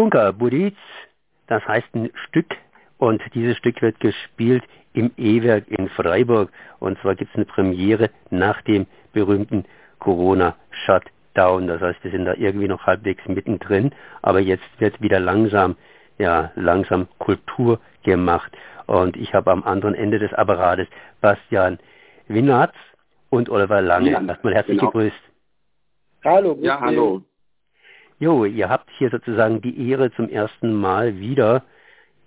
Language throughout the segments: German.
Bunker Budiz, das heißt ein Stück und dieses Stück wird gespielt im E-Werk in Freiburg und zwar gibt es eine Premiere nach dem berühmten Corona-Shutdown. Das heißt, wir sind da irgendwie noch halbwegs mittendrin, aber jetzt wird wieder langsam, ja, langsam Kultur gemacht. Und ich habe am anderen Ende des Apparates Bastian Winatz und Oliver Lange. Ja, Erstmal herzlich genau. gegrüßt. Hallo. Ja, hallo. Jo, ihr habt hier sozusagen die Ehre zum ersten Mal wieder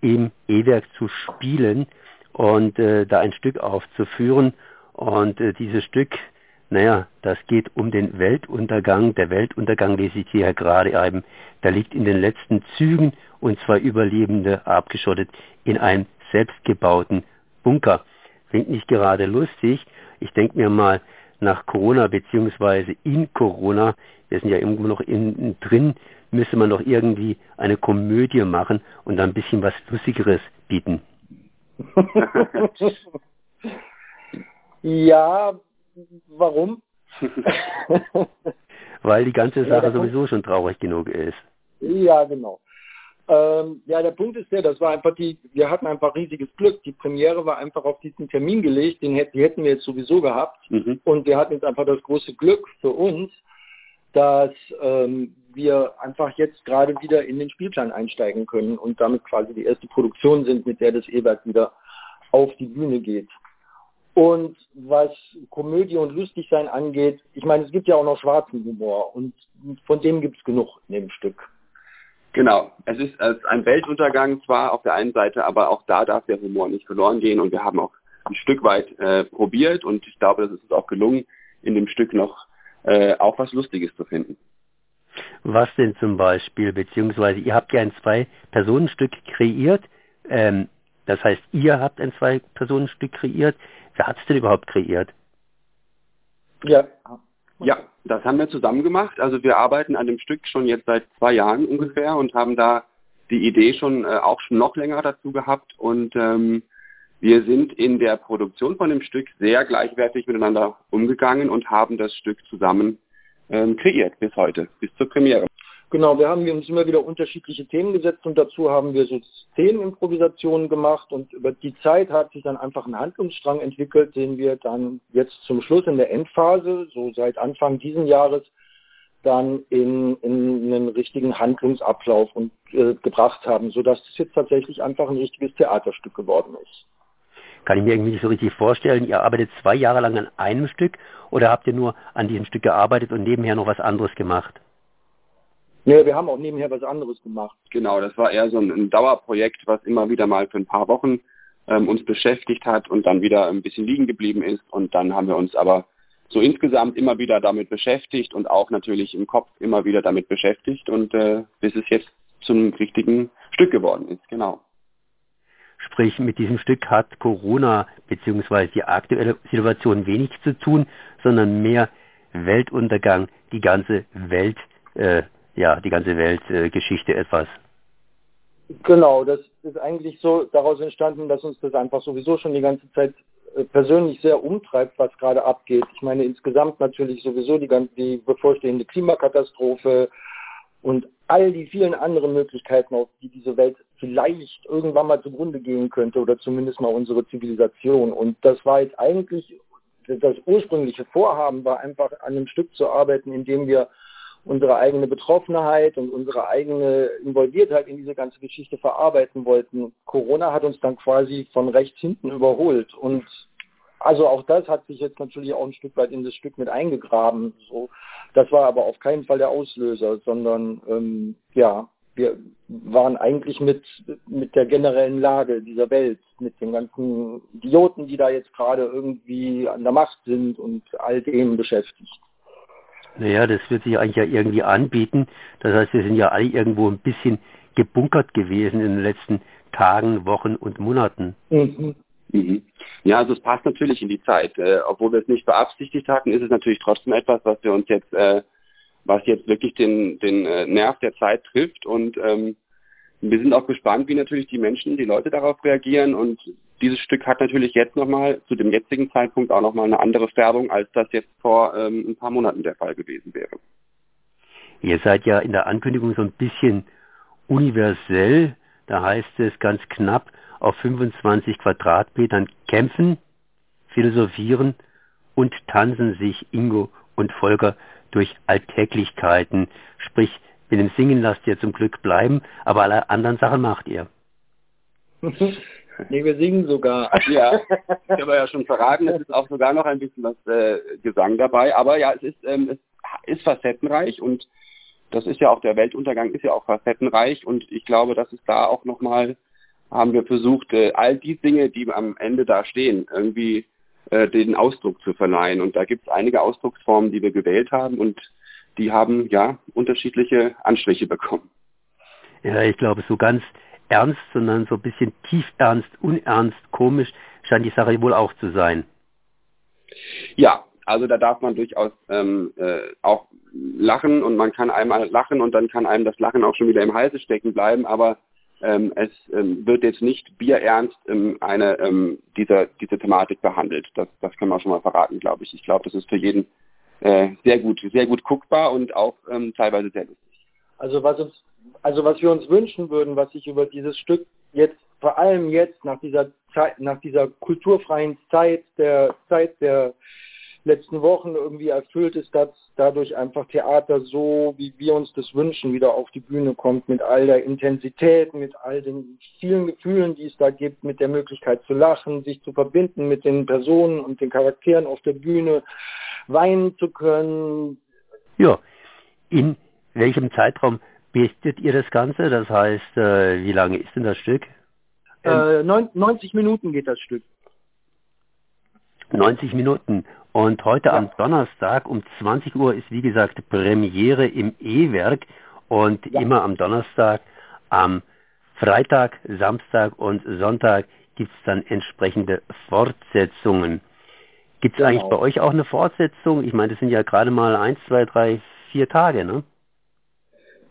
im E-Werk zu spielen und äh, da ein Stück aufzuführen. Und äh, dieses Stück, naja, das geht um den Weltuntergang. Der Weltuntergang, lese ich hier gerade eben, da liegt in den letzten Zügen und zwei Überlebende abgeschottet in einem selbstgebauten Bunker. Klingt nicht gerade lustig. Ich denke mir mal, nach Corona beziehungsweise in Corona, wir sind ja irgendwo noch in, drin, müsste man doch irgendwie eine Komödie machen und ein bisschen was Lustigeres bieten. ja, warum? Weil die ganze Sache ja, sowieso schon traurig genug ist. Ja, genau. Ähm, ja, der Punkt ist der, das war einfach die, wir hatten einfach riesiges Glück. Die Premiere war einfach auf diesen Termin gelegt, den hätten, die hätten wir jetzt sowieso gehabt. Mhm. Und wir hatten jetzt einfach das große Glück für uns, dass ähm, wir einfach jetzt gerade wieder in den Spielplan einsteigen können und damit quasi die erste Produktion sind, mit der das E-Werk wieder auf die Bühne geht. Und was Komödie und Lustigsein angeht, ich meine, es gibt ja auch noch schwarzen Humor und von dem gibt es genug in dem Stück. Genau. Es ist ein Weltuntergang zwar auf der einen Seite, aber auch da darf der Humor nicht verloren gehen und wir haben auch ein Stück weit äh, probiert und ich glaube, das ist uns auch gelungen, in dem Stück noch äh, auch was Lustiges zu finden. Was denn zum Beispiel, beziehungsweise ihr habt ja ein Zwei-Personen-Stück kreiert, ähm, das heißt, ihr habt ein Zwei-Personen-Stück kreiert. Wer hat es denn überhaupt kreiert? Ja, ja, das haben wir zusammen gemacht. Also wir arbeiten an dem Stück schon jetzt seit zwei Jahren ungefähr und haben da die Idee schon äh, auch schon noch länger dazu gehabt und ähm, wir sind in der Produktion von dem Stück sehr gleichwertig miteinander umgegangen und haben das Stück zusammen ähm, kreiert bis heute, bis zur Premiere. Genau, wir haben uns immer wieder unterschiedliche Themen gesetzt und dazu haben wir so Szenenimprovisationen gemacht und über die Zeit hat sich dann einfach ein Handlungsstrang entwickelt, den wir dann jetzt zum Schluss in der Endphase, so seit Anfang diesen Jahres, dann in, in einen richtigen Handlungsablauf und, äh, gebracht haben, sodass es jetzt tatsächlich einfach ein richtiges Theaterstück geworden ist. Kann ich mir irgendwie nicht so richtig vorstellen. Ihr arbeitet zwei Jahre lang an einem Stück oder habt ihr nur an diesem Stück gearbeitet und nebenher noch was anderes gemacht? Ja, wir haben auch nebenher was anderes gemacht. Genau, das war eher so ein, ein Dauerprojekt, was immer wieder mal für ein paar Wochen ähm, uns beschäftigt hat und dann wieder ein bisschen liegen geblieben ist. Und dann haben wir uns aber so insgesamt immer wieder damit beschäftigt und auch natürlich im Kopf immer wieder damit beschäftigt und äh, bis es jetzt zum richtigen Stück geworden ist, genau. Sprich, mit diesem Stück hat Corona bzw. die aktuelle Situation wenig zu tun, sondern mehr Weltuntergang, die ganze Welt äh, ja, die ganze Weltgeschichte äh, etwas. Genau, das ist eigentlich so daraus entstanden, dass uns das einfach sowieso schon die ganze Zeit äh, persönlich sehr umtreibt, was gerade abgeht. Ich meine insgesamt natürlich sowieso die, die bevorstehende Klimakatastrophe und all die vielen anderen Möglichkeiten, auf die diese Welt vielleicht irgendwann mal zugrunde gehen könnte oder zumindest mal unsere Zivilisation. Und das war jetzt eigentlich das ursprüngliche Vorhaben, war einfach an einem Stück zu arbeiten, in dem wir unsere eigene Betroffenheit und unsere eigene Involviertheit in diese ganze Geschichte verarbeiten wollten. Corona hat uns dann quasi von rechts hinten überholt und also auch das hat sich jetzt natürlich auch ein Stück weit in das Stück mit eingegraben. So, das war aber auf keinen Fall der Auslöser, sondern ähm, ja, wir waren eigentlich mit mit der generellen Lage dieser Welt, mit den ganzen Idioten, die da jetzt gerade irgendwie an der Macht sind und all dem beschäftigt. Naja, das wird sich eigentlich ja irgendwie anbieten. Das heißt, wir sind ja alle irgendwo ein bisschen gebunkert gewesen in den letzten Tagen, Wochen und Monaten. Mhm. Mhm. Ja, also es passt natürlich in die Zeit. Äh, obwohl wir es nicht beabsichtigt hatten, ist es natürlich trotzdem etwas, was wir uns jetzt, äh, was jetzt wirklich den, den äh, Nerv der Zeit trifft und ähm, wir sind auch gespannt, wie natürlich die Menschen, die Leute darauf reagieren und dieses Stück hat natürlich jetzt nochmal, zu dem jetzigen Zeitpunkt auch nochmal eine andere Färbung, als das jetzt vor ähm, ein paar Monaten der Fall gewesen wäre. Ihr seid ja in der Ankündigung so ein bisschen universell, da heißt es ganz knapp, auf 25 Quadratmetern kämpfen, philosophieren und tanzen sich Ingo und Volker durch Alltäglichkeiten. Sprich, mit dem Singen lasst ihr zum Glück bleiben, aber alle anderen Sachen macht ihr. nee, wir singen sogar. Ja, ich habe ja schon verraten, es ist auch sogar noch ein bisschen was äh, Gesang dabei, aber ja, es ist, ähm, es ist facettenreich und das ist ja auch, der Weltuntergang ist ja auch facettenreich und ich glaube, dass es da auch nochmal, haben wir versucht, äh, all die Dinge, die am Ende da stehen, irgendwie äh, den Ausdruck zu verleihen. Und da gibt es einige Ausdrucksformen, die wir gewählt haben und die haben ja unterschiedliche Anstriche bekommen. Ja, ich glaube, so ganz ernst, sondern so ein bisschen tief ernst, unernst, komisch scheint die Sache wohl auch zu sein. Ja, also da darf man durchaus ähm, äh, auch lachen und man kann einmal lachen und dann kann einem das Lachen auch schon wieder im Halse stecken bleiben, aber ähm, es ähm, wird jetzt nicht bierernst ähm, eine ähm, dieser diese Thematik behandelt. Das, das können wir schon mal verraten, glaube ich. Ich glaube, das ist für jeden äh, sehr gut, sehr gut guckbar und auch ähm, teilweise sehr lustig. Also was uns, also was wir uns wünschen würden, was sich über dieses Stück jetzt, vor allem jetzt nach dieser Zeit, nach dieser kulturfreien Zeit der Zeit der letzten Wochen irgendwie erfüllt ist, dass dadurch einfach Theater so, wie wir uns das wünschen, wieder auf die Bühne kommt, mit all der Intensität, mit all den vielen Gefühlen, die es da gibt, mit der Möglichkeit zu lachen, sich zu verbinden mit den Personen und den Charakteren auf der Bühne, weinen zu können. Ja, in welchem Zeitraum bietet ihr das Ganze? Das heißt, äh, wie lange ist denn das Stück? Äh, 90 Minuten geht das Stück. 90 Minuten. Und heute ja. am Donnerstag um 20 Uhr ist wie gesagt Premiere im E-Werk und ja. immer am Donnerstag, am Freitag, Samstag und Sonntag gibt es dann entsprechende Fortsetzungen. Gibt es genau. eigentlich bei euch auch eine Fortsetzung? Ich meine, das sind ja gerade mal eins, zwei, drei, vier Tage, ne?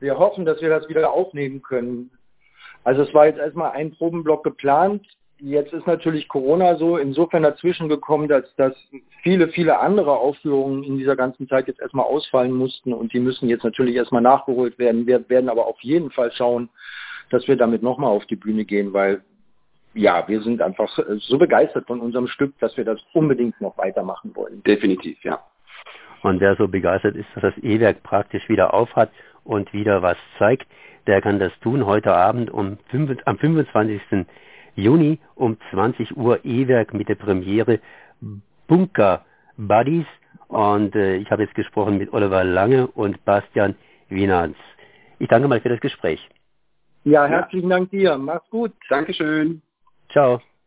Wir hoffen, dass wir das wieder aufnehmen können. Also es war jetzt erstmal ein Probenblock geplant. Jetzt ist natürlich Corona so insofern dazwischen gekommen, dass, dass viele, viele andere Aufführungen in dieser ganzen Zeit jetzt erstmal ausfallen mussten und die müssen jetzt natürlich erstmal nachgeholt werden. Wir werden aber auf jeden Fall schauen, dass wir damit nochmal auf die Bühne gehen, weil ja, wir sind einfach so begeistert von unserem Stück, dass wir das unbedingt noch weitermachen wollen. Definitiv, ja. Und wer so begeistert ist, dass das E-Werk praktisch wieder aufhat und wieder was zeigt, der kann das tun heute Abend um 5, am 25. Juni um 20 Uhr E-Werk mit der Premiere Bunker Buddies. Und äh, ich habe jetzt gesprochen mit Oliver Lange und Bastian Wienans. Ich danke mal für das Gespräch. Ja, herzlichen Dank dir. Mach's gut. Dankeschön. Ciao.